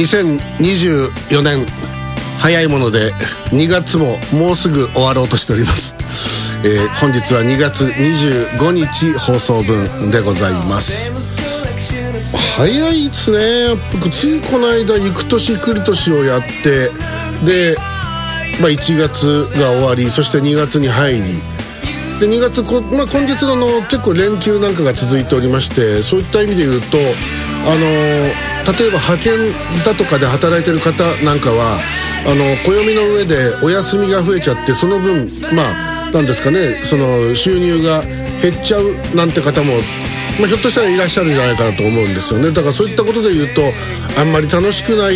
2024年早いもので2月ももうすぐ終わろうとしております、えー、本日は2月25日放送分でございます。早いですね。僕ついこの間行く年来る年をやってで、まあ、1月が終わりそして2月に入りで2月こ、まあ、今月のの結構連休なんかが続いておりましてそういった意味で言うとあのー例えば派遣だとかで働いてる方なんかはあの暦の上でお休みが増えちゃってその分まあなんですかねその収入が減っちゃうなんて方も、まあ、ひょっとしたらいらっしゃるんじゃないかなと思うんですよね。だからそういったことで言うとあんまり楽しくない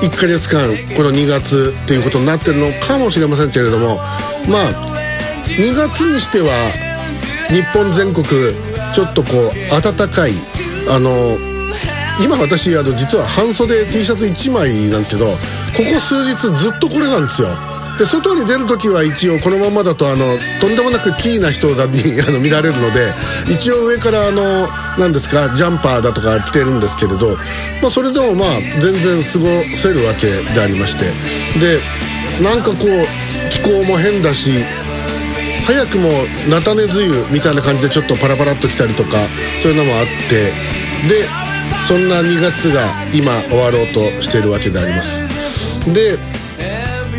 1ヶ月間この2月っていうことになってるのかもしれませんけれどもまあ2月にしては日本全国ちょっとこう暖かいあの今私あの実は半袖 T シャツ1枚なんですけどここ数日ずっとこれなんですよ。で外に出る時は一応このままだとあのとんでもなくキーな人に あの見られるので一応上からあの何ですかジャンパーだとか着てるんですけれど、まあ、それでもまあ全然過ごせるわけでありまして。でなんかこう気候も変だし早くも菜種梅雨みたいな感じでちょっとパラパラっと来たりとかそういうのもあって。でそんな2月が今終わろうとしているわけであります。で、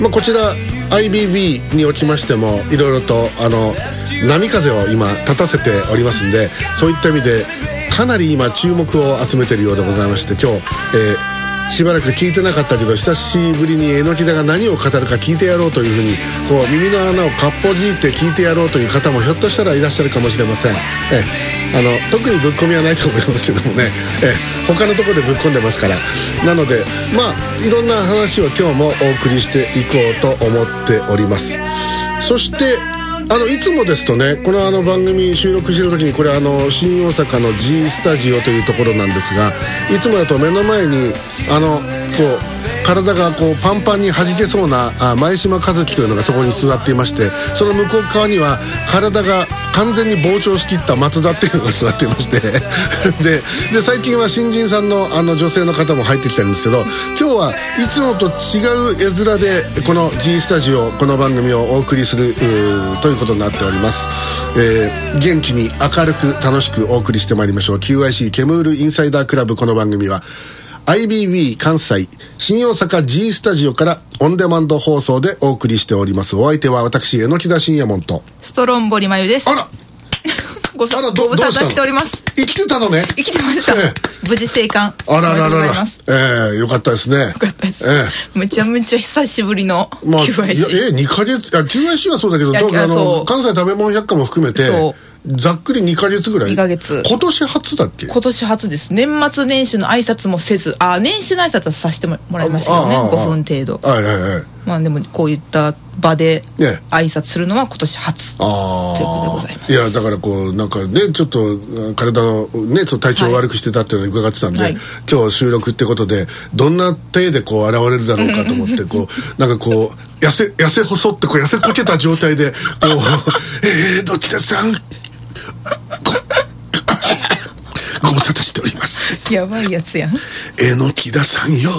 まあ、こちら IBB におきましてもいろいろとあの波風を今立たせておりますんでそういった意味でかなり今注目を集めているようでございまして今日、えーしばらく聞いてなかったけど久しぶりに榎木田が何を語るか聞いてやろうというふうにこう耳の穴をかっぽじいて聞いてやろうという方もひょっとしたらいらっしゃるかもしれません。えあの特にぶっ込みはないと思いますけどもね。え。他のとこでぶっ込んでますから。なのでまあいろんな話を今日もお送りしていこうと思っております。そしてあのいつもですとねこのあの番組収録してる時にこれあの新大阪の G スタジオというところなんですがいつもだと目の前にあのこう体がこうパンパンに弾けそうなあ前島和樹というのがそこに座っていましてその向こう側には体が完全に膨張しきった松田っていうのが座っていまして でで最近は新人さんのあの女性の方も入ってきてるんですけど今日はいつもと違う絵面でこの G スタジオこの番組をお送りするということになっております、えー、元気に明るく楽しくお送りしてまいりましょう。QIC ケムールインサイダークラブこの番組は IBB 関西新大阪 G スタジオからオンデマンド放送でお送りしております。お相手は私榎田信也門と。ストロンボリマユです。あら。ごあらご無沙汰しております。生きてたのね。生きてました、ええ、無事生還。あらららら。ええよかったですね。よかったです、ええ、めちゃめちゃ久しぶりの QIC、まあ、え二か月あ QIC はそうだけどあの関西食べ物百科も含めてそうざっくり2か月ぐらい？2か月。今年初だっけ？今年初です。年末年始の挨拶もせずあ年始の挨拶はさせてもらいましたよね。5分程度。はいはいはい。まあでもこういった場で挨拶するのは今年初、ということでございます。いやだからこうなんかねちょっと体のねちょっと体調を悪くしてたっていうのを伺ってたんで、はい、今日収録ってことでどんな体でこう現れるだろうかと思ってこう なんかこう痩せ痩せ細ってこう痩せこけた状態でこう「えー、どちらさんご無沙汰しております。やばいやつやん。えのきださんよ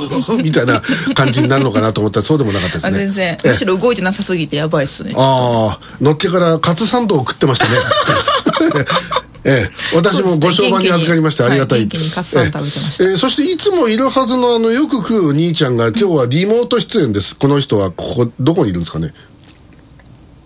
みたいな感じになるのかなと思ったらそうでもなかったですね。全然。むしろ動いてなさすぎてやばいっすね。ああのっけからカツサンドを食ってましたね。ええ、私もご商売に預かりましてありがたい、はい、ええそしていつもいるはずのあのよく食う兄ちゃんが今日はリモート出演です。この人はここどこにいるんですかね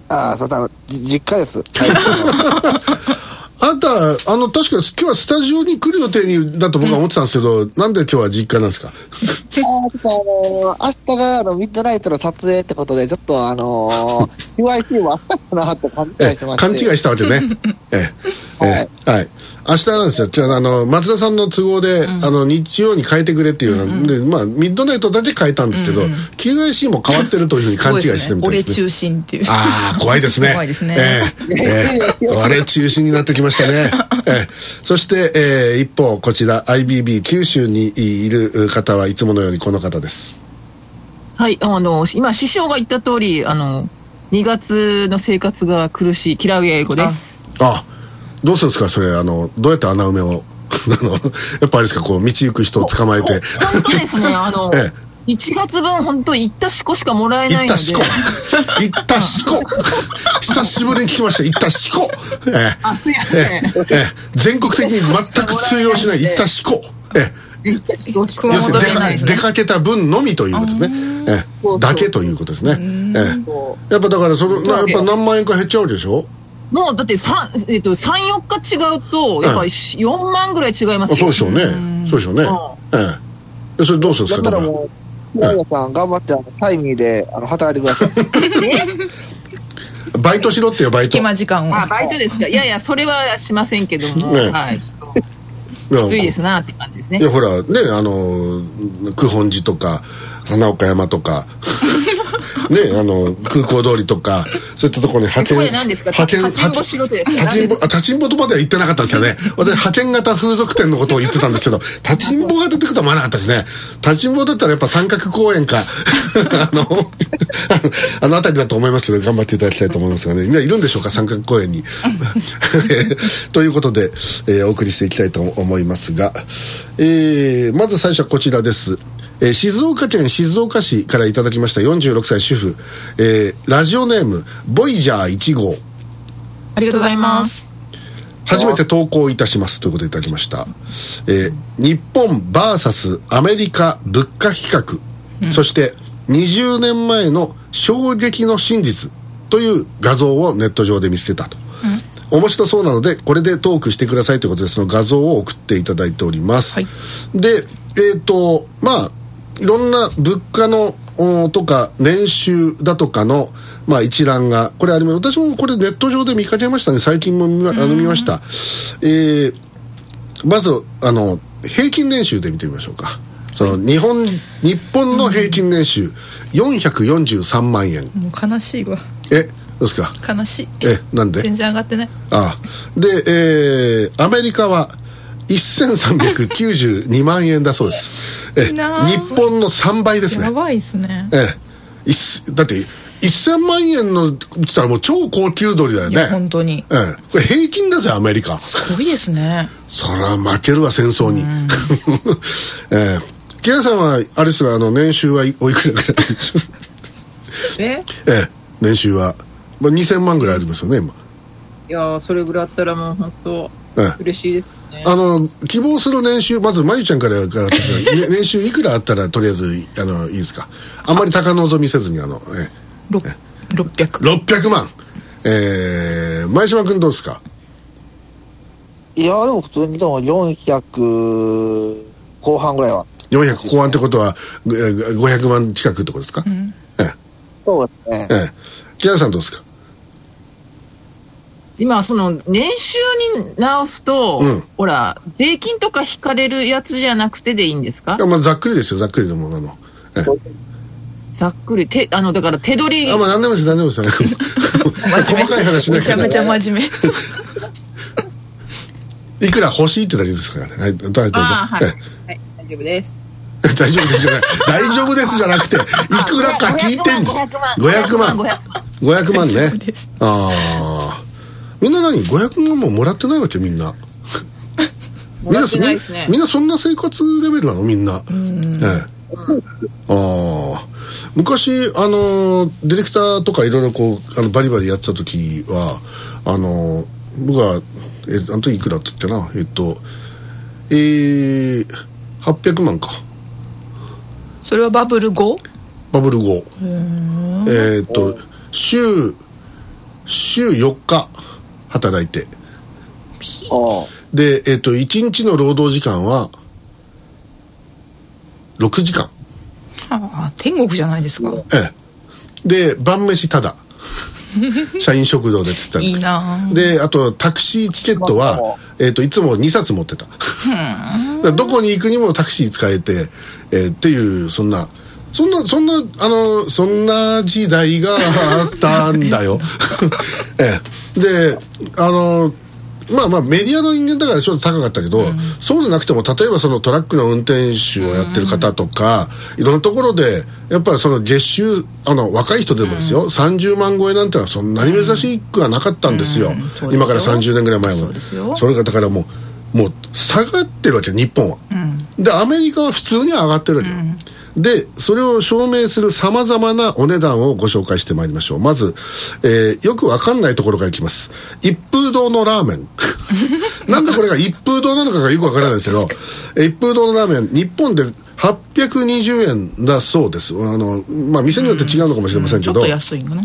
ああそうだ実家です。あなたあの確か今日はスタジオに来る予定にだと僕は思ってたんですけど、なんで今日は実家なんですか？あーちょっとあの、明日があのミッドナイトの撮影ってことで、ちょっとあのー、UIC も明日かなって勘違いえしまして。勘違いしたわけね。えええはい。明日なんですよ。じゃああの松田さんの都合で、あの日曜に変えてくれっていうの。で、まあミッドナイトだけ変えたんですけど、QIC も変わってるというふうに勘違いしてみたいですね。俺中心っていう。ああ、怖いですね。怖いですね。ええええ 我々中心になってきましたね。ええそして、ええ一方、こちら IBB 九州にいる方はいつものようにこの方です。はい、あの、今、師匠が言った通り、あの、2月の生活が苦しい、嫌う英語です。あ、どうするんですかそれ、あの、どうやって穴埋めを？あの、やっぱあれですか、こう、道行く人を捕まえて。本当ですね、あの、え1月分、本当、行ったしこしかもらえないので行ったしこ。行ったしこ。久しぶりに聞きました。行ったしこ。ええあ、すいませええん。ええ全国的に全く通用しない行ったしこ。ええ行ったしこしか熊要するに出かけた分のみということですね。ええそうそうだけということですね。えこえやっぱだからそのなやっぱ何万円か減っちゃうわけでしょ？うもう、だって、三えっと、3、4日違うと、やっぱり4万ぐらい違いますよ。あそうでしょうね。そうでしょうね。ええでそれどうするんですか？だから。だからもう、平野さん頑張って、あの、タイミーで、あの、働いてください。バイトしろってよバイト。隙間時間をあ、バイトですか。いやいや、それはしませんけども、ねはい、ちょっと、きついですなって感じですねい。やほらねあの九本寺とか花岡山とかねあの空港通りとかそういったところに派遣そこで何ですか？派遣立ちんぼ立ちんぼ何あ立ちんぼとまでは言ってなかったんですよね。私派遣型風俗店のことを言ってたんですけど立ちんぼが出てくるとは思わなかったですね。立ちんぼだったらやっぱ三角公園か あのあの辺りだと思いますけど頑張っていただきたいと思いますがね。みんないるんでしょうか？三角公園に。ということで、えーお送りしていきたいと思いますが、えーまず最初はこちらです、えー静岡県静岡市からいただきました46歳主婦、えーラジオネームボイジャー1号。ありがとうございます。初めて投稿いたしますということでいただきました、えー日本 VS アメリカ物価比較、そして20年前の衝撃の真実という画像をネット上で見つけたと、面白そうなのでこれでトークしてくださいということでその画像を送っていただいております、はい。でえっ、とまあいろんな物価のおとか年収だとかの、まあ、一覧がこれあります。私もこれネット上で見かけましたね。最近も見まあの見ました。えーまずあの平均年収で見てみましょうか。その日本日本の平均年収443万円。もう悲しいわ。えどうですか？悲しい。えなんで？全然上がってない。ああ。で、えーアメリカは1392万円だそうですえ日本の3倍ですね。やばいっすね。ええ。いっすだって1000万円のって言ったらもう超高級鳥だよいやね本当に。ええ。これ平均だぜアメリカ。すごいですね。そら負けるわ戦争に。ええ。木屋さんはあれですがあの年収はいおいくらぐらいえ？ええ。年収は、まあ、2000万ぐらいありますよね今。いやーそれぐらいあったらもう本当ええ嬉しいですね。あの希望する年収まずまゆちゃんからからね 年収いくらあったらとりあえずあのいいですか。あんまり高望みせずにあの、えろ600 600万。えー、前島君どうですか？いや、でも普通にでも400後半ぐらいは。400後半ってことはえー500万近くってことですか、ん。ええ。そうですね。ええ。木原さんどうですか？今、その年収に直すと、うん。ほら、税金とか引かれるやつじゃなくてでいいんですか？いやまあ、ざっくりですよざっくりでもあの、ええ。ざっくり、てあのだから手取りあ、まあ何でもです何でもですよ。細かい話しなきゃめちゃめちゃ真面目。いくら欲しいってだけですからね。はいどうぞ。どうぞ。あーはい、えはい、大丈夫です。え大丈夫ですじゃない。大丈夫ですじゃなくていくらか聞いてんです。500万。500万。500万ね。ああみんな何？500万ももらってないわけみんな。もらってないですね。みんなそんな生活レベルなの？みんな。ええ。ああ。昔あのディレクターとかいろいろこうあのバリバリやってた時はあの僕はえあの時いくらって言ってな？えっとえー、800万か。それはバブル後？バブル後。えーっと週週4日働いて。で、えっと1日の労働時間は6時間。ああ天国じゃないですか。ええ。で晩飯ただ 社員食堂でって言ったんいいなあ。であとタクシーチケットは、えっといつも2冊持ってた。どこに行くにもタクシー使えて、えーっていうそんなそんなそんなあのそんな時代があったんだよ、ええ。であのまあまあメディアの人間だからちょっと高かったけど、そうじゃなくても例えばそのトラックの運転手をやってる方とか、いろんなところでやっぱりその月収あの若い人でもですよ、30万超えなんてのはそんなに珍しくはなかったんですよ、うん。今から30年ぐらい前も。そうですよ。それがだからもうもう下がってるわけ日本は、でアメリカは普通に上がってるわけよ、でそれを証明するさまざまなお値段をご紹介してまいりましょう。まず、えーよくわかんないところからいきます。一風堂のラーメン。なんでこれが一風堂なのかがよくわからないですけどえー一風堂のラーメン日本で820円だそうです。あのまあ店によって違うのかもしれませんけど、ちょっと安いんかな。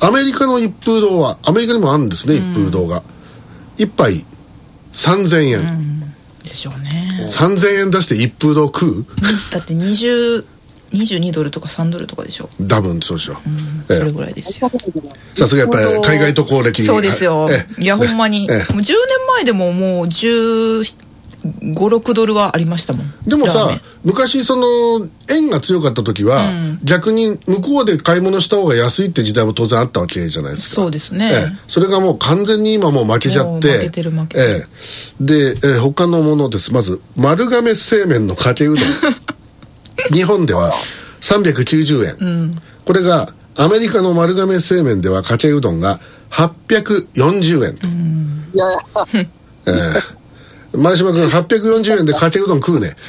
アメリカの一風堂はアメリカにもあるんですね、一風堂が。一杯3000円、でしょうね3000円出して一風堂食う？だって20 22ドルとか3ドルとかでしょ。多分そうでしょ、ええ。それぐらいですよ。さすがやっぱり海外渡航歴。そうですよ。ええ。いやほんまに。もうええ10年前でももう1516ドルはありましたもん。でもさ昔その円が強かった時は、逆に向こうで買い物した方が安いって時代も当然あったわけじゃないですか。そうですね。ええ。それがもう完全に今もう負けちゃって。負けてる負けてる。ええ。で、ええ他のものです。まず丸亀製麺のかけうどん。日本では390円、これがアメリカの丸亀製麺ではかけうどんが840円と、いやいや、ええ 前島君840円でかけうどん食うね。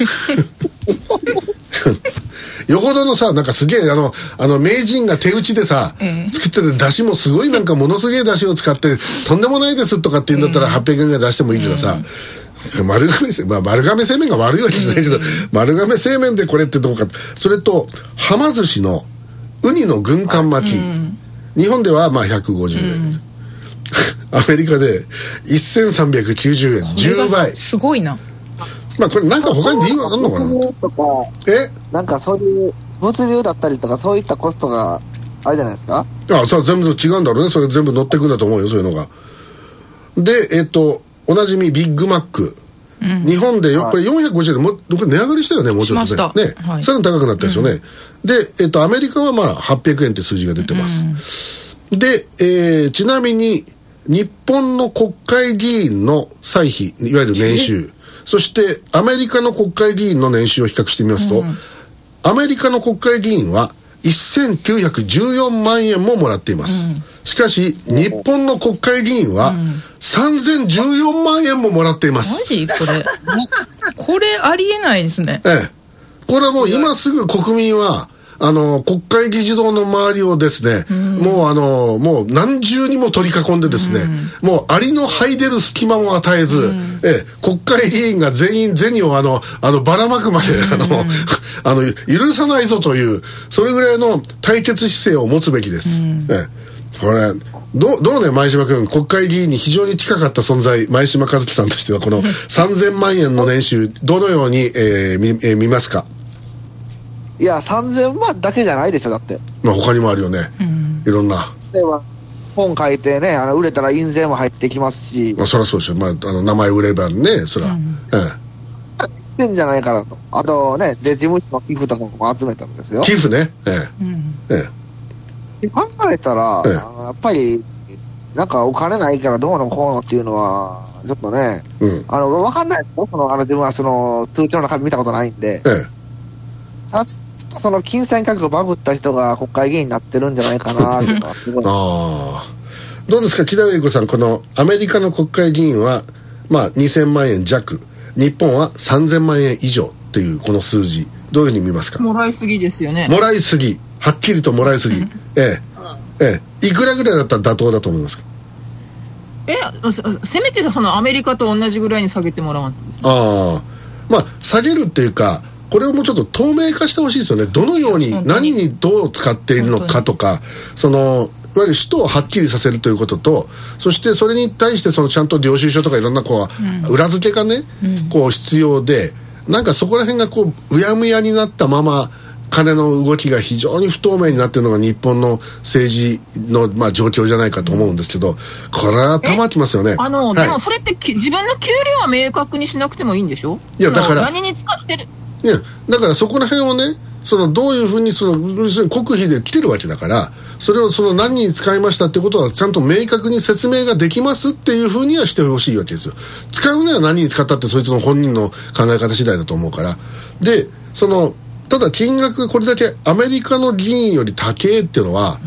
よほどのさなんかすげえあのあの名人が手打ちでさ、作ってる出汁もすごいなんかものすげえ出汁を使ってとんでもないですとかって言うんだったら800円ぐらい出してもいいけどさ、丸亀製まあ、丸亀製麺が悪いわけじゃないけど、丸亀製麺でこれってどうか。それとはま寿司のウニの軍艦巻き、日本ではまあ150円、アメリカで1390円10倍。すごいな。まあこれなんか他に理由あるのかな？え？なんかそういう物流だったりとか、そういったコストがあるじゃないですか？あさあ全部違うんだろうね。それ全部乗ってくんだと思うよそういうのが。でえっ、とおなじみビッグマック、日本でよこれ450円でもうこれ値上がりしたよねもうちょっとね。ね、はい。さらに高くなったですよね、で、えっとアメリカはまあ800円って数字が出てます、で、えーちなみに日本の国会議員の歳費いわゆる年収。そしてアメリカの国会議員の年収を比較してみますと、アメリカの国会議員は1914万円ももらっています、しかし日本の国会議員は3014万円ももらっていまマす、ジ？これ。これありえないですね。ええ、これはもう今すぐ国民はあの国会議事堂の周りをですね、もうあのもう何重にも取り囲んでですね、もうアリの這い出る隙間も与えず、ええ、国会議員が全員銭をあのあのばらまくまで、あの あの許さないぞというそれぐらいの対決姿勢を持つべきです、ええ、これどうどうね前島君。国会議員に非常に近かった存在前島和樹さんとしてはこの 3000万円の年収どのように、えー見えー見ますか？いや、3000万だけじゃないでしょ、だって。まあ他にもあるよね、いろんな、例えば、本書いてね、あの売れたら印税も入ってきますし、まあ、そりゃそうでしょ、まあ、あの名前売ればねそりゃ、えってんじゃないかなと。あとね、で、事務所の寄付とかも集めたんですよ。え。寄付ね。ええ。ええ。考えたら、ええ。やっぱり、なんかお金ないからどうのこうのっていうのは、ちょっとね、うん。あの、わかんないですよ。その、あの、自分はその、通帳の中身見たことないんで、えたちょっとその、金銭価格バブった人が国会議員になってるんじゃないかな、っていうのはすごい。え。ああどうですか木田栄子さんこのアメリカの国会議員はまあ2000万円弱。日本は3000万円以上っていうこの数字。どういうふうに見ますか？もらいすぎですよね。もらいすぎ。はっきりともらいすぎ。ええ。ええ。いくらぐらいだったら妥当だと思いますか？え、せせめてそのアメリカと同じぐらいに下げてもらわんと。ああまあ下げるっていうかこれをもうちょっと透明化してほしいですよね。どのように何にどう使っているのかとかそのわゆる使途をはっきりさせるということとそしてそれに対してそのちゃんと領収書とかいろんなこう、裏付けがね、こう必要でなんかそこら辺がこううやむやになったまま金の動きが非常に不透明になっているのが日本の政治の、まあ、状況じゃないかと思うんですけどこれはたまってますよね。あの、はい。でもそれってき自分の給料は明確にしなくてもいいんでしょ？いやだから何に使ってる？いやだからそこら辺をねそのどういうふうにその国費で来てるわけだからそれをその何に使いましたってことはちゃんと明確に説明ができますっていうふうにはしてほしいわけですよ。使うのは何に使ったってそいつの本人の考え方次第だと思うから。でそのただ金額がこれだけアメリカの議員より高えっていうのは、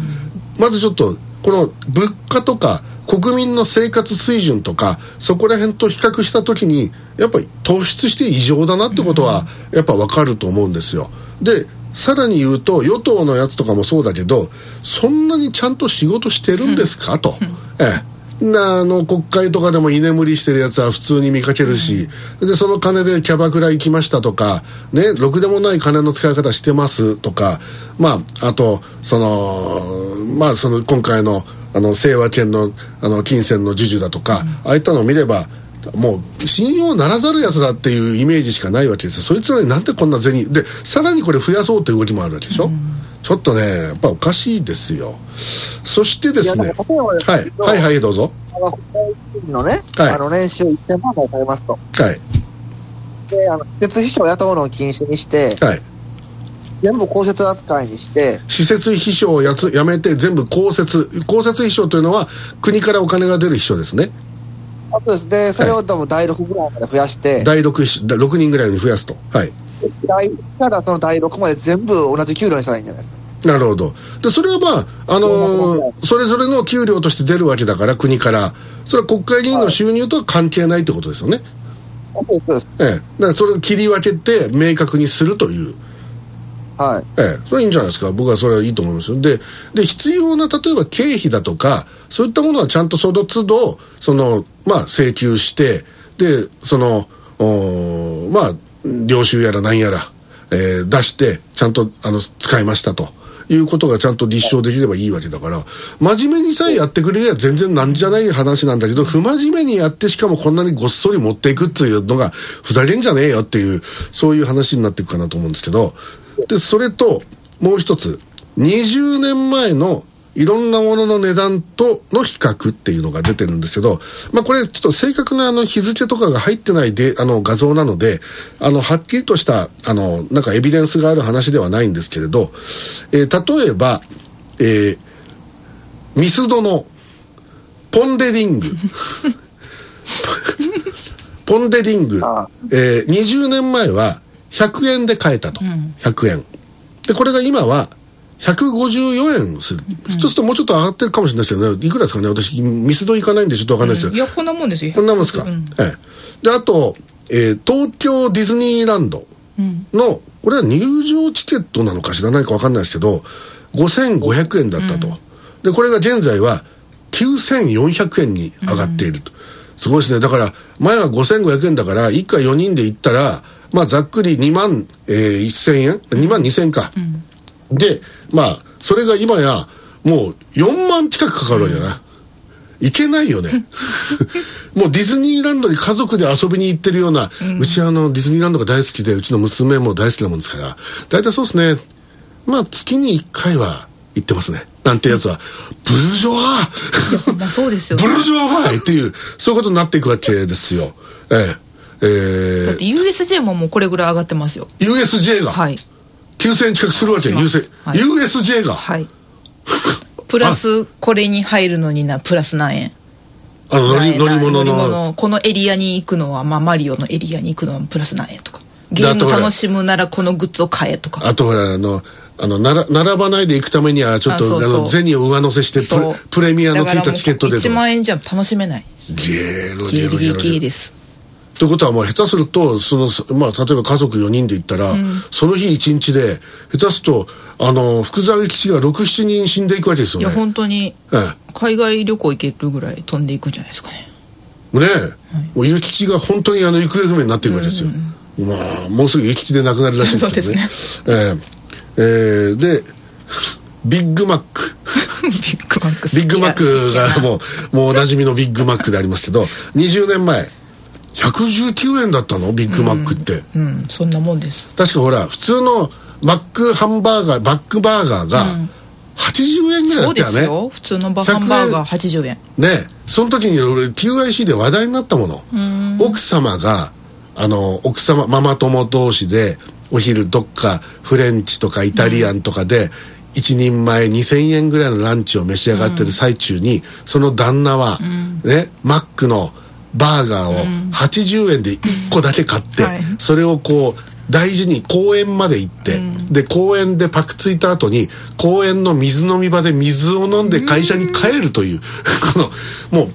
まずちょっとこの物価とか国民の生活水準とかそこら辺と比較した時にやっぱり突出して異常だなってことはやっぱ分かると思うんですよ。でさらに言うと与党のやつとかもそうだけどそんなにちゃんと仕事してるんですか？と、ええ。なあの国会とかでも居眠りしてるやつは普通に見かけるし、でその金でキャバクラ行きましたとかねろくでもない金の使い方してますとかまああとそのまあその今回のあの清和県のあの金銭の授受だとか、ああいったのを見ればもう信用ならざるやつらっていうイメージしかないわけですよ。そいつらになんでこんな銭でさらにこれ増やそうっていう動きもあるわけでしょ、ちょっとねやっぱおかしいですよ。そしてですねはい。はいはいどうぞ。あのね、はい。あの年収1000万台されますと。はい。で、あの、施設秘書を雇うのを禁止にして、はい全部公設扱いにして、施設秘書をやつやめて全部公設。公設秘書というのは国からお金が出る秘書ですね。あとです。ね、それを多分第6ぐらいまで増やして、第 6, 秘書6人ぐらいに増やすと。はい。第1からその第6まで全部同じ給料にしたらいいんじゃないですか。なるほど。でそれはまああのーそれぞれの給料として出るわけだから国から。それは国会議員の収入とは関係ないってことですよね、あそうです、そうです。ええ、だからそれを切り分けて明確にするというはい。ええ、それはいいんじゃないですか。僕はそれはいいと思いますよ。でで必要な例えば経費だとかそういったものはちゃんとその都度そのまあ請求してでそのおまあ領収やら何やら、えー出してちゃんとあの使いましたと。いうことがちゃんと立証できればいいわけだから真面目にさえやってくれりゃ全然なんじゃない話なんだけど不真面目にやってしかもこんなにごっそり持っていくっていうのがふざけんじゃねえよっていうそういう話になっていくかなと思うんですけどでそれともう一つ20年前のいろんなものの値段との比較っていうのが出てるんですけど、まあこれちょっと正確なあの日付とかが入ってないであの画像なので、あのはっきりとしたあのなんかエビデンスがある話ではないんですけれど、えー例えば、えーミスドのポンデリング。ポンデリングあ、えー20年前は100円で買えたと、100円。でこれが今は154円する、そうするともうちょっと上がってるかもしれないですけどね。いくらですかね？私ミスド行かないんでちょっと分かんないですけど、いやこんなもんですよ。こんなもんですか、うん。ええ。であと、えー東京ディズニーランドの、これは入場チケットなのか知らないか分かんないですけど5500円だったと、でこれが現在は9400円に上がっていると、すごいですね。だから前は5500円だから一家4人で行ったらまあざっくり2万、えー1000円？2万2000円か、でまあそれが今やもう4万近くかかるわけだな、いけないよね。もうディズニーランドに家族で遊びに行ってるような、うちあのディズニーランドが大好きでうちの娘も大好きなもんですから大体そうですね。まあ月に1回は行ってますね。なんてやつはブルジョワー。まあそうですよ ブルジョワっていうそういうことになっていくわけですよ。えええだって USJ ももうこれぐらい上がってますよ。ー、USJ が？はい。9000円近くするわけ？はい。USJ が？はい。プラスこれに入るのになプラス何円？あの乗り乗り物の。物このエリアに行くのは、まあ、マリオのエリアに行くのはプラス何円とか。ゲーム楽しむならこのグッズを買えとか。あとほらあのあのなら並ばないで行くためにはちょっとあの銭を上乗せしてプレミアのついたチケットでと1か万円じゃ楽しめない。ゲロゲロゲロゲロリですということはもう下手するとその、まあ、例えば家族4人で行ったら、その日1日で下手するとあの福沢諭吉が67人死んでいくわけですよね。いや本当にえ海外旅行行けるぐらい飛んでいくんじゃないですかね。え。ねえ、もう諭吉が本当にあの行方不明になっていくわけですよ、まあもうすぐ諭吉でなくなるらしいんですけどね。ええ。ええ。でビッグマック。ビッグマックビッグマックがもうもうおなじみのビッグマックでありますけど20年前119円だったの？ビッグマックって、うんそんなもんです。確かほら普通のマックハンバーガーバックバーガーが80円ぐらいだそうでったよね、すよ。普通のバハンバーガー80円。ねその時に俺 QIC で話題になったもの。奥様があの奥様ママ友同士でお昼どっかフレンチとかイタリアンとかで、一人前2000円ぐらいのランチを召し上がってる最中に、その旦那は、ねマックのバーガーを80円で1個だけ買って、はい。それをこう大事に公園まで行って、で公園でパクついた後に公園の水飲み場で水を飲んで会社に帰るという、このも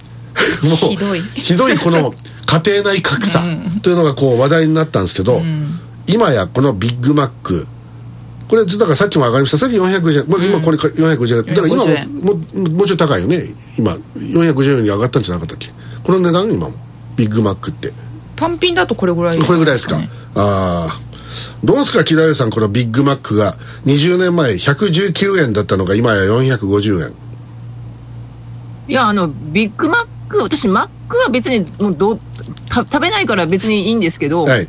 うもうひどい。ひどいこの家庭内格差というのがこう話題になったんですけど、今やこのビッグマックこれだからさっきも上がりました。さっき450円、まあ、今これか450円。だから今も450円もうもうちょい高いよね。今450円に上がったんじゃなかったっけ？この値段今も。ビッグマックって。単品だとこれぐらいこれぐらいですか？ね。ああどうですか木田さんこのビッグマックが20年前119円だったのが今や450円。いや、あの、ビッグマック、私、マックは別にもうど食べないから別にいいんですけど、はい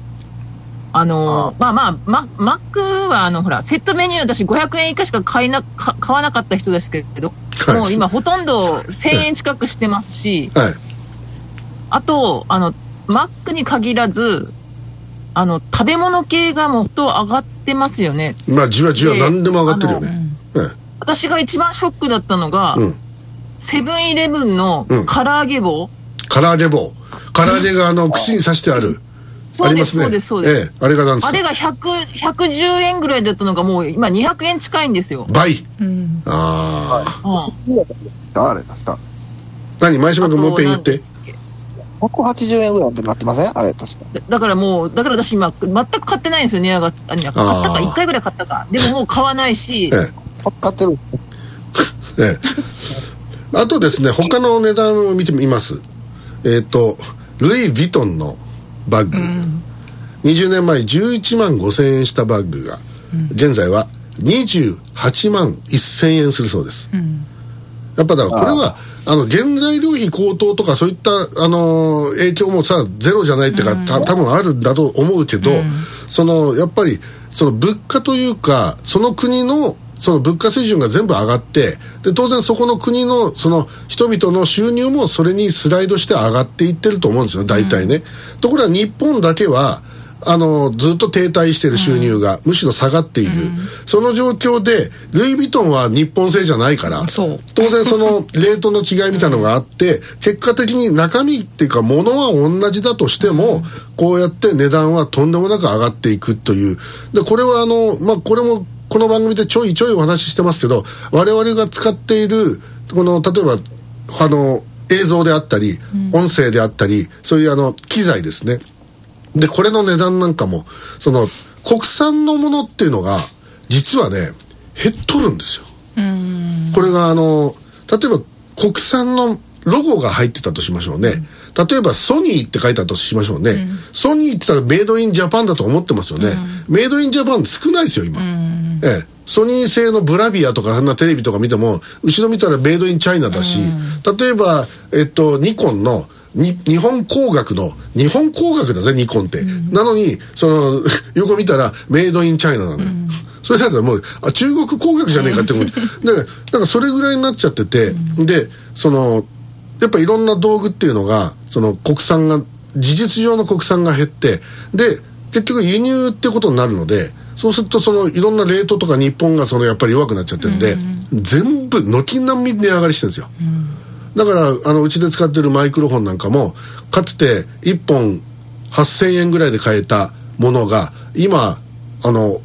あのまあまあ、ママックはあのほらセットメニュー、私、500円以下しか買いなか買わなかった人ですけど、はい。もう今、ほとんど1000円近くしてますし、はい。あとあの、マックに限らず、あの食べ物系がもっと上がってますよね。まあじわじわで何でも上がってるよね。え私が一番ショックだったのが、うん。セブンイレブンのうん。唐揚げ棒、え唐揚げ棒。唐揚げがあの串に刺してあるありますね。そうです、そうです、そうです。ええあれが何ですか。あれが100 110円ぐらいだったのがもう今200円近いんですよ。倍。うん。ああうんあれ確か？何？前島君もう一遍言って。180円ぐらいってなってません？あれ確か。だだからもう、だから私今、全く買ってないんですよ、値上があ買ったか、あー1回ぐらい買ったか。でももう買わないし、え買ってる。え ええ。あとですね他の値段を見てみます。えっ、とルイ・ヴィトンのバッグ、20年前11万5千円したバッグが、現在は28万1000円するそうです、やっぱだからこれはあの原材料費高騰とかそういったあの影響もさゼロじゃないっていうか、た多分あるんだと思うけど、そのやっぱりその物価というかその国のその物価水準が全部上がってで当然そこの国のその人々の収入もそれにスライドして上がっていってると思うんですよ大体ね、ところが日本だけはあのずっと停滞している収入が、むしろ下がっている、その状況でルイ・ヴィトンは日本製じゃないから当然そのレートの違いみたいなのがあって結果的に中身っていうか物は同じだとしてもこうやって値段はとんでもなく上がっていくという。でこれはあのまあこれもこの番組でちょいちょいお話ししてますけど我々が使っているこの例えばあの映像であったり音声であったりそういうあの機材ですね。でこれの値段なんかもその国産のものっていうのが実はね減っとるんですよ。これがあの例えば国産のロゴが入ってたとしましょうね、例えばソニーって書いてあったとしましょうね、ソニーって言ったらメイドインジャパンだと思ってますよね、メイドインジャパン少ないですよ今、ええ、ソニー製のブラビアとかそんなテレビとか見ても後ろ見たらメイドインチャイナだし、例えば、えっと、ニコンのに日本工学の日本工学だぜニコンって、なのにその 横見たらメイドインチャイナなのよ、それだったらもうあ中国工学じゃねえかって思う。だからだからそれぐらいになっちゃってて、でそのやっぱいろんな道具っていうのがその国産が事実上の国産が減ってで結局輸入ってことになるのでそうするとそのいろんなレートとか日本がそのやっぱり弱くなっちゃってるんで、全部軒並み値上がりしてるんですよ、だからあのうちで使ってるマイクロフォンなんかもかつて1本8000円ぐらいで買えたものが今あの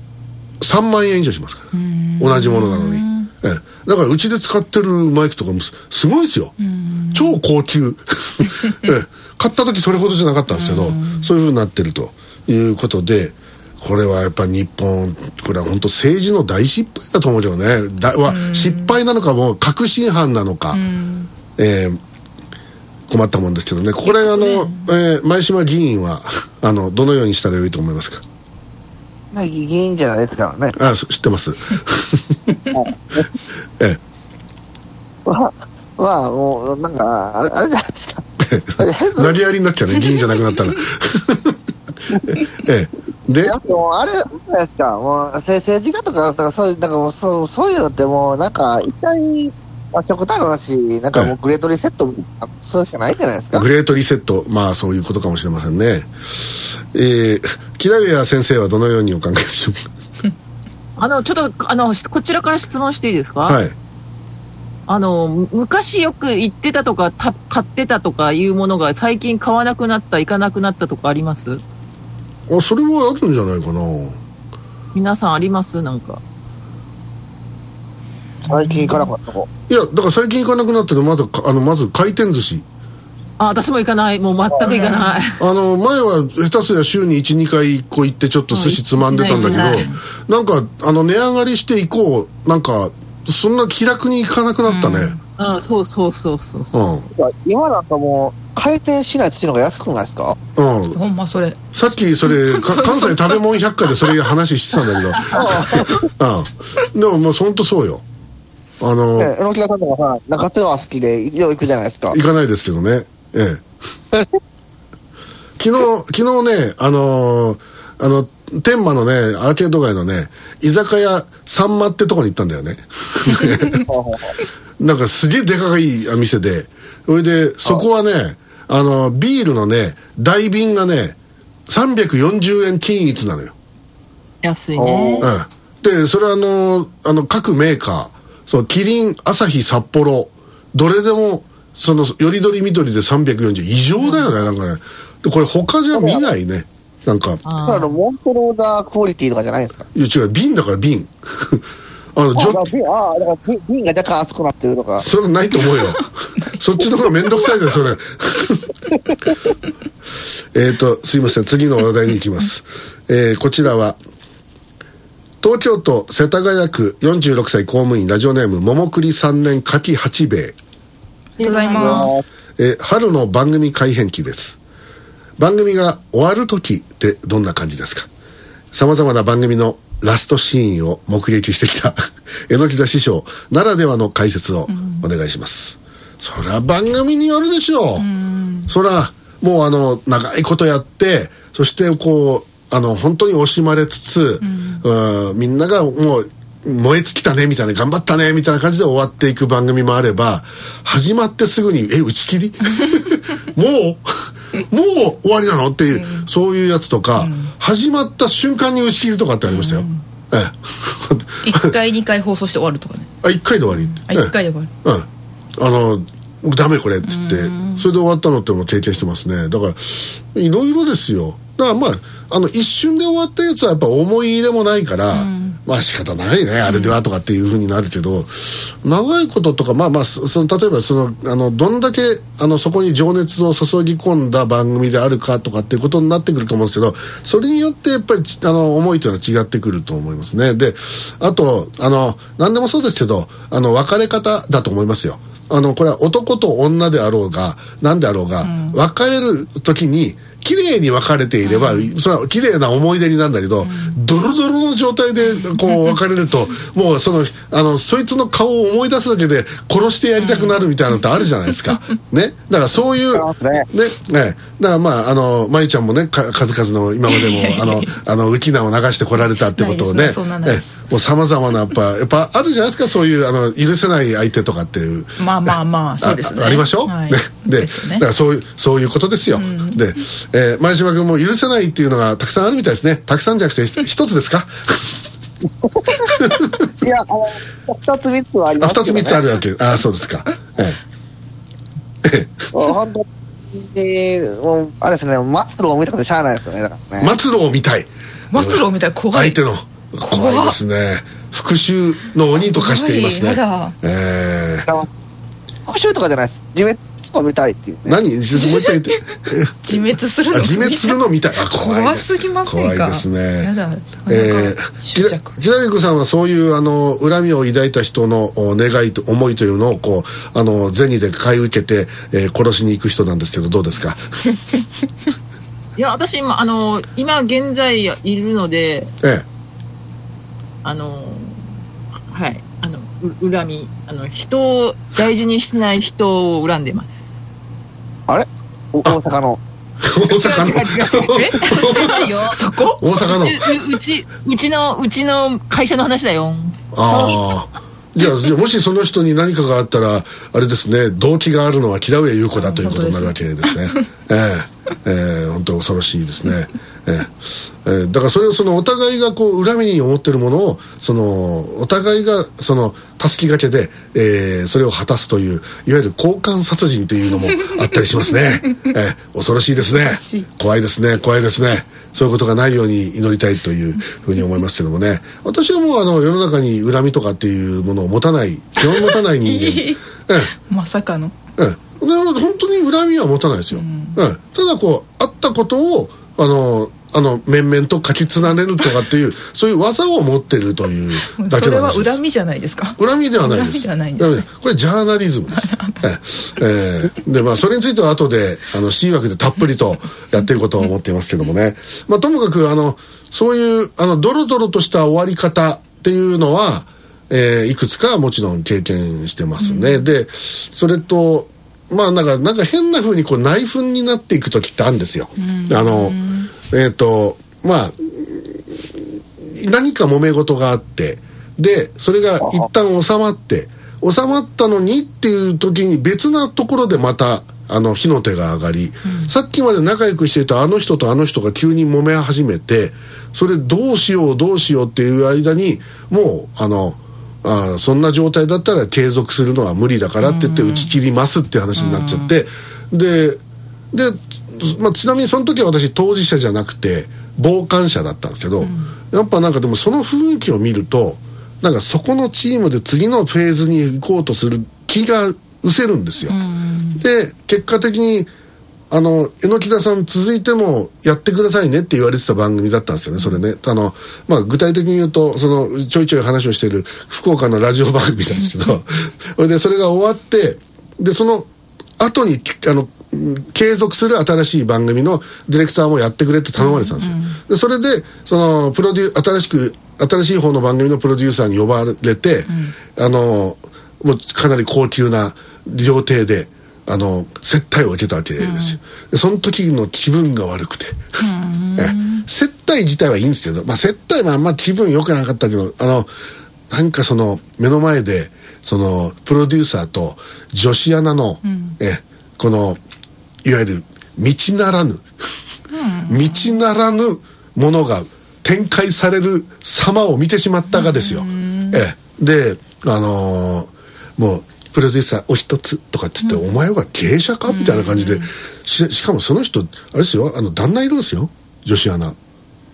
3万円以上しますから。同じものなのに、ええ、だからうちで使ってるマイクとかもすすごいですよ。超高級、ええ、買った時それほどじゃなかったんですけどそういうふうになってるということでこれはやっぱ日本これは本当政治の大失敗だと思うけどね。だは失敗なのかもう確信犯なのか、えー困ったもんですけどね。これあの、えー前島議員はあのどのようにしたらよいと思いますか？議員じゃないですからね。あそ知ってます。ええ。まあ、まあ、もう、なんか、あれあれじゃないですか。変 な成りやりになっちゃうね 議員じゃなくなったら。ええ。で？もうあれ、じゃないですか、もう政政治家とかそういう、なんかもうそうそういうのってもう、なんか、一体、まあ、極端な話、なんかもうグレートリセット、あそうしかないじゃないですか？グレートリセット。まあそういうことかもしれませんね。えー、木田谷先生はどのようにお考えでしょう あの、ちょっと、あの、こちらから質問していいですか？かはい。あの、む昔よく行ってたとか、た買ってたとかいうものが最近買わなくなった、行かなくなったとかあります？あそれはあるんじゃないかな。皆さんあります？なんか。最近行かなかった子。いやだから最近行かなくなってるのまだかあのまず回転寿司。あ、私も行かない。もう全く行かない。あの前は下手すりゃ週に12回こう行ってちょっと寿司つまんでたんだけど、なんかあの値上がりして以降なんかそんな気楽に行かなくなったね。うん、そうそうそうそうそう。う。ん、今なんかもう、回転しない土の方が安くないですか？うん、ほんまそれ。さっきそれ か関西食べ物百科でそれ話してたんだけど。うん。でももう本当そうよあの、ええ、榎田さんとかさ、中津川好きで、よう行くじゃないですか。行かないですけどね。ええ。昨日昨日ねあのーあの天満のねアーケード街のね居酒屋さんまってとこに行ったんだよね。なんかすげえでかい店で。それでそこはねあのビールのね大瓶がね340円均一なのよ。安いね。うん、でそれはあのあの各メーカーそのキリンアサヒ札幌。どれでもそのよりどりみどりで340異常だよね、なんかね。でこれ他じゃ見ないね。なんか。あーモントローダークオリティとかじゃないですか。いや違う。瓶だから瓶。あのあジョだから瓶ああ、だから瓶瓶が若干熱くなってるとか。それないと思うよ。そっちの方が面倒くさいですそれ。えっとすいません。次の話題に行きます、えーこちらは東京都世田谷区46歳公務員ラジオネーム桃栗3年柿八兵衛。ありがとうございます。えー春の番組改編期です。番組が終わる時ってどんな感じですか？さまざまな番組のラストシーンを目撃してきた 榎田師匠ならではの解説をお願いします、そりゃ番組によるでしょう、そりゃもうあの長いことやってそしてこうあの本当に惜しまれつつ、うん。みんながもう燃え尽きたねみたいな頑張ったねみたいな感じで終わっていく番組もあれば始まってすぐに「え打ち切り？もうもう終わりなの?」っていう、そういうやつとか、始まった瞬間に打ち切りとかってありましたよ、ええ。1回2回放送して終わるとかね。あ1回で終わり。あ1回で終わる。うん。あのダメこれっつって。それで終わったのってのも経験してますね。だからいろいろですよだからまああの一瞬で終わったやつはやっぱ思い入れもないから、まあ仕方ないねあれではとかっていうふうになるけど、長いこととかまあまあそその例えばそのあのどんだけあのそこに情熱を注ぎ込んだ番組であるかとかっていうことになってくると思うんですけどそれによってやっぱりちあの思いというのは違ってくると思いますね。であとあの何でもそうですけどあの別れ方だと思いますよ。あのこれは男と女であろうが何であろうが、別れる時に綺麗に別れていれば、それは綺麗な思い出になるんだけど、ドロドロの状態でこう別れると もうそのあのそいつの顔を思い出すだけで殺してやりたくなるみたいなのってあるじゃないですか。ね、だからそういうね。ね。ね。だからまああのまゆちゃんもねか数々の今までも あのあの浮き名を流してこられたってことをねさまざまなやっぱやっぱあるじゃないですかそういうあの許せない相手とかっていうまあまあまあそうですねあありましょう、はいね、でねだからそういうそういうことですよ、で、えー前島君も許せないっていうのがたくさんあるみたいですね。たくさんじゃなくてひ一つですか？いや、あの、二つ三つはありあますけど、ね。二つ三つあるわけ。あそうですか。ええ。本当に、もう、あれですね、末路を見たくてしゃあないですよね、だからね。末路を見たい。末路みたい？怖い。相手の。怖い。ですね。復讐の鬼と化していますね。えー復讐とかじゃないです。自滅を見たいっていう、ね。何？もう一回言って。え 自滅するの？あ自滅するのみたいあ怖いね怖すぎませんか？怖いですね。やだ。えー、執着。きらき子さんはそういうあの恨みを抱いた人のお願いと思いというのをこうあの銭で買い受けて、えー殺しに行く人なんですけどどうですか？いや、私今、あの、今現在いるので、えあの、はい、あの、う恨み。あの、人を大事にしない人を恨んでます。あれ？お大阪の。大阪の？違う違う違う。え？違うよ。そこ？大阪の？ううち、うちの、うちの会社の話だよ。ああじゃあじゃあもしその人に何かがあったらあれですね動機があるのは木田上優子だということになるわけですね ええええ本当恐ろしいですねええ。ええ。だからそれをそのお互いがこう恨みに思ってるものをそのお互いがそのたすきがけで、ええそれを果たすといういわゆる交換殺人というのもあったりしますね、ええ。恐ろしいですね。怖いですね。怖いですね。そういうことがないように祈りたいというふうに思いますけどもね。私はもうあの世の中に恨みとかっていうものを持たない基本持たない人間。ええ。まさかの。え本当に恨みは持たないですよ、ええ、ただこうあったことをあのあの面々と書き連ねるとかっていうそういう技を持ってるというだそれはけの話です恨みじゃないですか？恨みではないです。恨みではないんですね。これジャーナリズムです。ええええでまあそれについては後であの C 枠でたっぷりとやっていこうと思っていますけどもね。まあともかくあのそういうあのドロドロとした終わり方っていうのはえーいくつかもちろん経験してますね、でそれとまあなんかなんか変な風にこう内紛になっていく時ってあるんですよ、あのえっ、とまあ何か揉め事があってでそれが一旦収まって収まったのにっていう時に別なところでまたあの火の手が上がり、さっきまで仲良くしていたあの人とあの人が急に揉め始めてそれどうしようどうしようっていう間にもうあのあーそんな状態だったら継続するのは無理だからって言って打ち切りますって話になっちゃって、でで、まあ、ちなみにその時は私当事者じゃなくて傍観者だったんですけど、やっぱなんかでもその雰囲気を見るとなんかそこのチームで次のフェーズに行こうとする気が失せるんですよ。で結果的にあの榎木田さん続いてもやってくださいねって言われてた番組だったんですよねそれね。あの、まあ、具体的に言うとそのちょいちょい話をしている福岡のラジオ番組なんですけど。そ れでそれが終わってでその後にあのうん継続する新しい番組のディレクターもやってくれって頼まれてたんですよ、でそれでそのプロデュー新しく新しい方の番組のプロデューサーに呼ばれて、あのもうかなり高級な料亭であの接待を受けたわけですよ、でその時の気分が悪くて、え接待自体はいいんですけど、まあ、接待はあんま気分良くなかったけどあのなんかその目の前でそのプロデューサーと女子アナの、えこのいわゆる道ならぬ、道ならぬものが展開される様を見てしまったがですよ。ええ、であのーもうプロデューサーお一つとかって言って、お前は芸者かみたいな感じで、ししかもその人あれですよあの旦那いるんですよ女子アナ。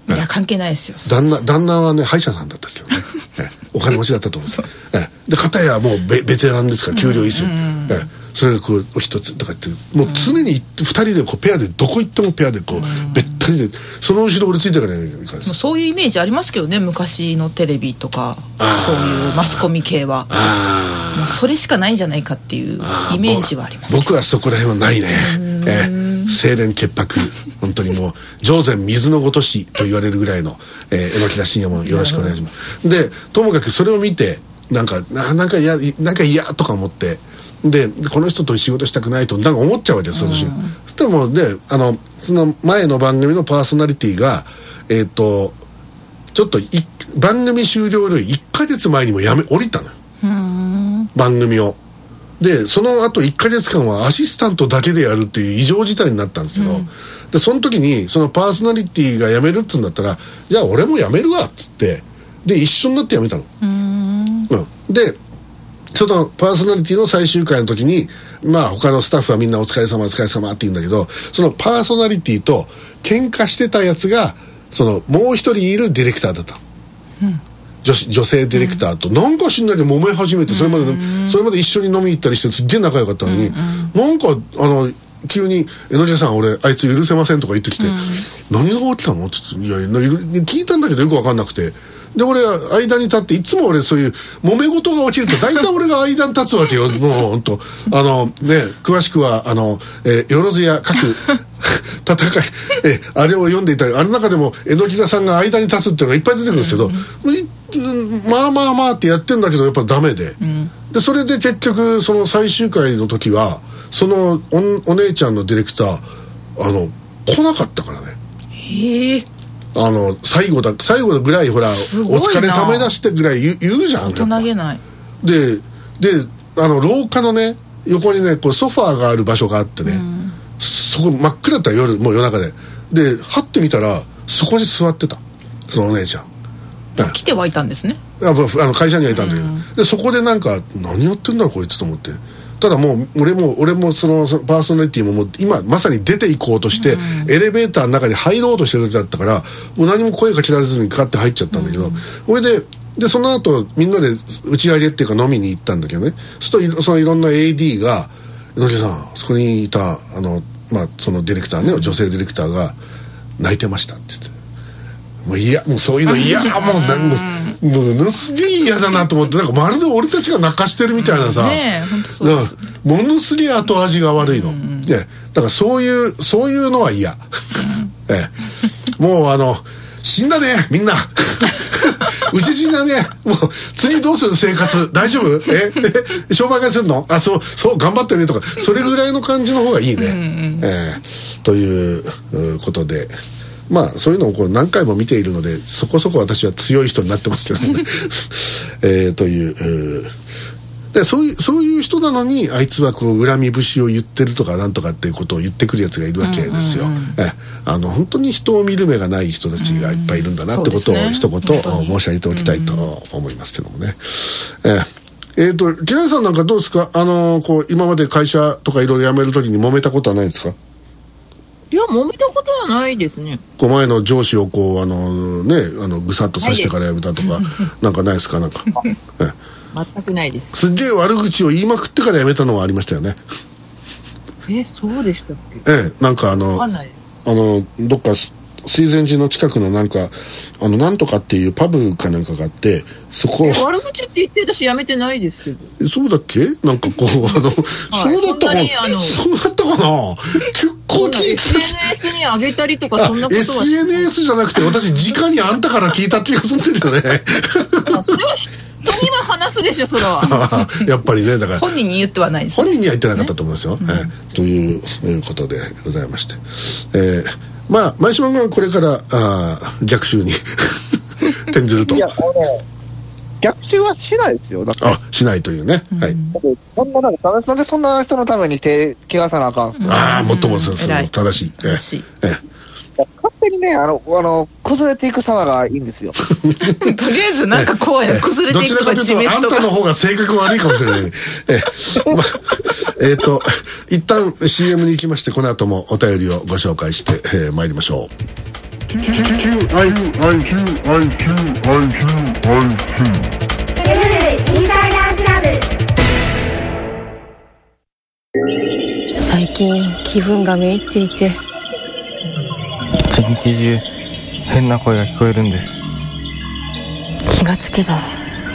いや関係ないですよ。旦那旦那はね歯医者さんだったんですよね、ええお金持ちだったと思うんです ええで片やもうベベテランですから給料いいですよ、ええ。それがこうお一つとかってもう常に2人でこうペアでどこ行ってもペアでこうべったりでその後ろ俺ついていかないといけないそういうイメージありますけどね昔のテレビとかそういうマスコミ系は。あもうそれしかないんじゃないかっていうイメージはあります。僕はそこら辺はないね。ええ。清廉潔白本当にもう上善水のごとしと言われるぐらいの、えー、榎木田信也もよろしくお願いします。でともかくそれを見てなんかななんか嫌なんか嫌とか思って。でこの人と仕事したくないとなんか思っちゃうわけですよ私、そしたらもうであのその前の番組のパーソナリティがえっ、とちょっとい番組終了より1か月前にもやめ降りたのよ。番組を。でその後1か月間はアシスタントだけでやるっていう異常事態になったんですけど、でその時にそのパーソナリティが辞めるっつうんだったらじゃあ俺も辞めるわっつって。で一緒になって辞めたの。うん、でそのパーソナリティの最終回の時にまあ他のスタッフはみんなお疲れ様お疲れ様って言うんだけどそのパーソナリティと喧嘩してたやつがそのもう一人いるディレクターだったの。女子女性ディレクターと、なんか知んないで揉め始めてそれまで、それまで一緒に飲み行ったりしてすっげえ仲良かったのに、なんかあの急に「江ノ島さん俺あいつ許せません」とか言ってきて「何が起きたの?」って言って「いや聞いたんだけどよく分かんなくて。で俺間に立っていつも俺そういう揉め事が起きると大体俺が間に立つわけよもう本当あのね詳しくはあの、えーよろずや各 戦いえあれを読んでいたりあの中でも榎木田さんが間に立つっていうのがいっぱい出てくるんですけど、うんまあまあまあってやってんだけどやっぱダメで、でそれで結局その最終回の時はそのおお姉ちゃんのディレクターあの来なかったからね。へえ。あの最後だ最後ぐらいほら「ごいな。お疲れ様でした」ぐらい言う言うじゃん大人げない。でであの廊下のね横にねこうソファーがある場所があってね、そこ真っ暗だったら夜もう夜中で。ではってみたらそこに座ってた。そのお姉ちゃん。だ来てはいたんですね。あの会社にはいたんだけど、でそこでなんか何やってんだろこいつと思ってただもう俺も俺もそのパーソナリティももう今まさに出ていこうとして、エレベーターの中に入ろうとしてる時だったからもう何も声かけられずにかかって入っちゃったんだけど、それででその後みんなで打ち上げっていうか飲みに行ったんだけどね。そうするといそのいろんな AD が「野木さんそこにいたあの、まあ、そのディレクターね女性ディレクターが泣いてました」って言って。もう嫌もうそういうの嫌もうなんもうものすげえ嫌だなと思ってなんかまるで俺たちが泣かしてるみたいなさ、ねえ本当そうものすげえ後味が悪いの、でだからそういうそういうのは嫌、ええ、もうあの死んだねみんな。うち死んだね。もう次どうする生活？大丈夫？え？え？商売会するの？あそうそう頑張ってねとか。それぐらいの感じの方がいいね、ええ。といううことでまあそういうのをこう何回も見ているのでそこそこ私は強い人になってますけどね、えーといううー。でそういうそういう人なのにあいつはこう恨み節を言ってるとかなんとかっていうことを言ってくるやつがいるわけですよ、えあの本当に人を見る目がない人たちがいっぱいいるんだなってことを一言申し上げておきたいと思いますけどもね、えーえーと木梨さんなんかどうですか？あのこう今まで会社とかいろいろ辞める時に揉めたことはないですか？いや、揉めたことはないですね。前の上司をこうあのねあのぐさっとさしてから辞めたとかなんかないですか？なんか、え全くないです。すっげえ悪口を言いまくってから辞めたのはありましたよねえ、そうでしたっけ？ええなんかあわの。あのどっかす水前寺の近くのなんかあのなんとかっていうパブかなんかがあってそこ悪口って言って私やめてないですけど。そうだっけ？なんかこうあの、そうだったかな？にあのそうだったかな？結構聞いて SNS に上げたりとかそんなことはし SNS じゃなくて私直にあんたから聞いた気がするんだよね。あそれは人には話すでしょ、それは。やっぱりねだから。本人に言ってはないです本人には言ってなかったと思いますよ、ええというえーことでございまして、えーまあ前島がこれからあー逆襲に 転ずると。いや、あのね、逆襲はしないですよ。だって、あしないというね、はい。そんな、なんかなんでそんな人のために手、怪我さなあかんすか、ああもっともそうそう正しい。ええ。正しい。え勝手にね、あの、あの、崩れていく様がいいんですよ。とりあえずなんか怖いな崩れていくとかどちらかというとあんたの方が性格悪いかもしれない、ええまあえーと一旦 CM に行きましてこの後もお便りをご紹介して、えー、参りましょう最近気分がめいっていて一日中変な声が聞こえるんです。気がつけば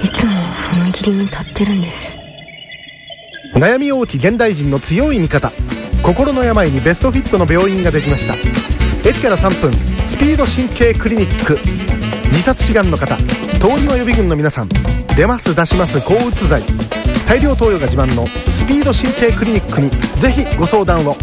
いつも踏切に立ってるんです。悩み多き現代人の強い味方。心の病にベストフィットの病院ができました。駅から3分スピード神経クリニック。自殺志願の方。通りの予備軍の皆さん。出ます出します抗うつ剤大量投与が自慢のスピード神経クリニックにぜひご相談を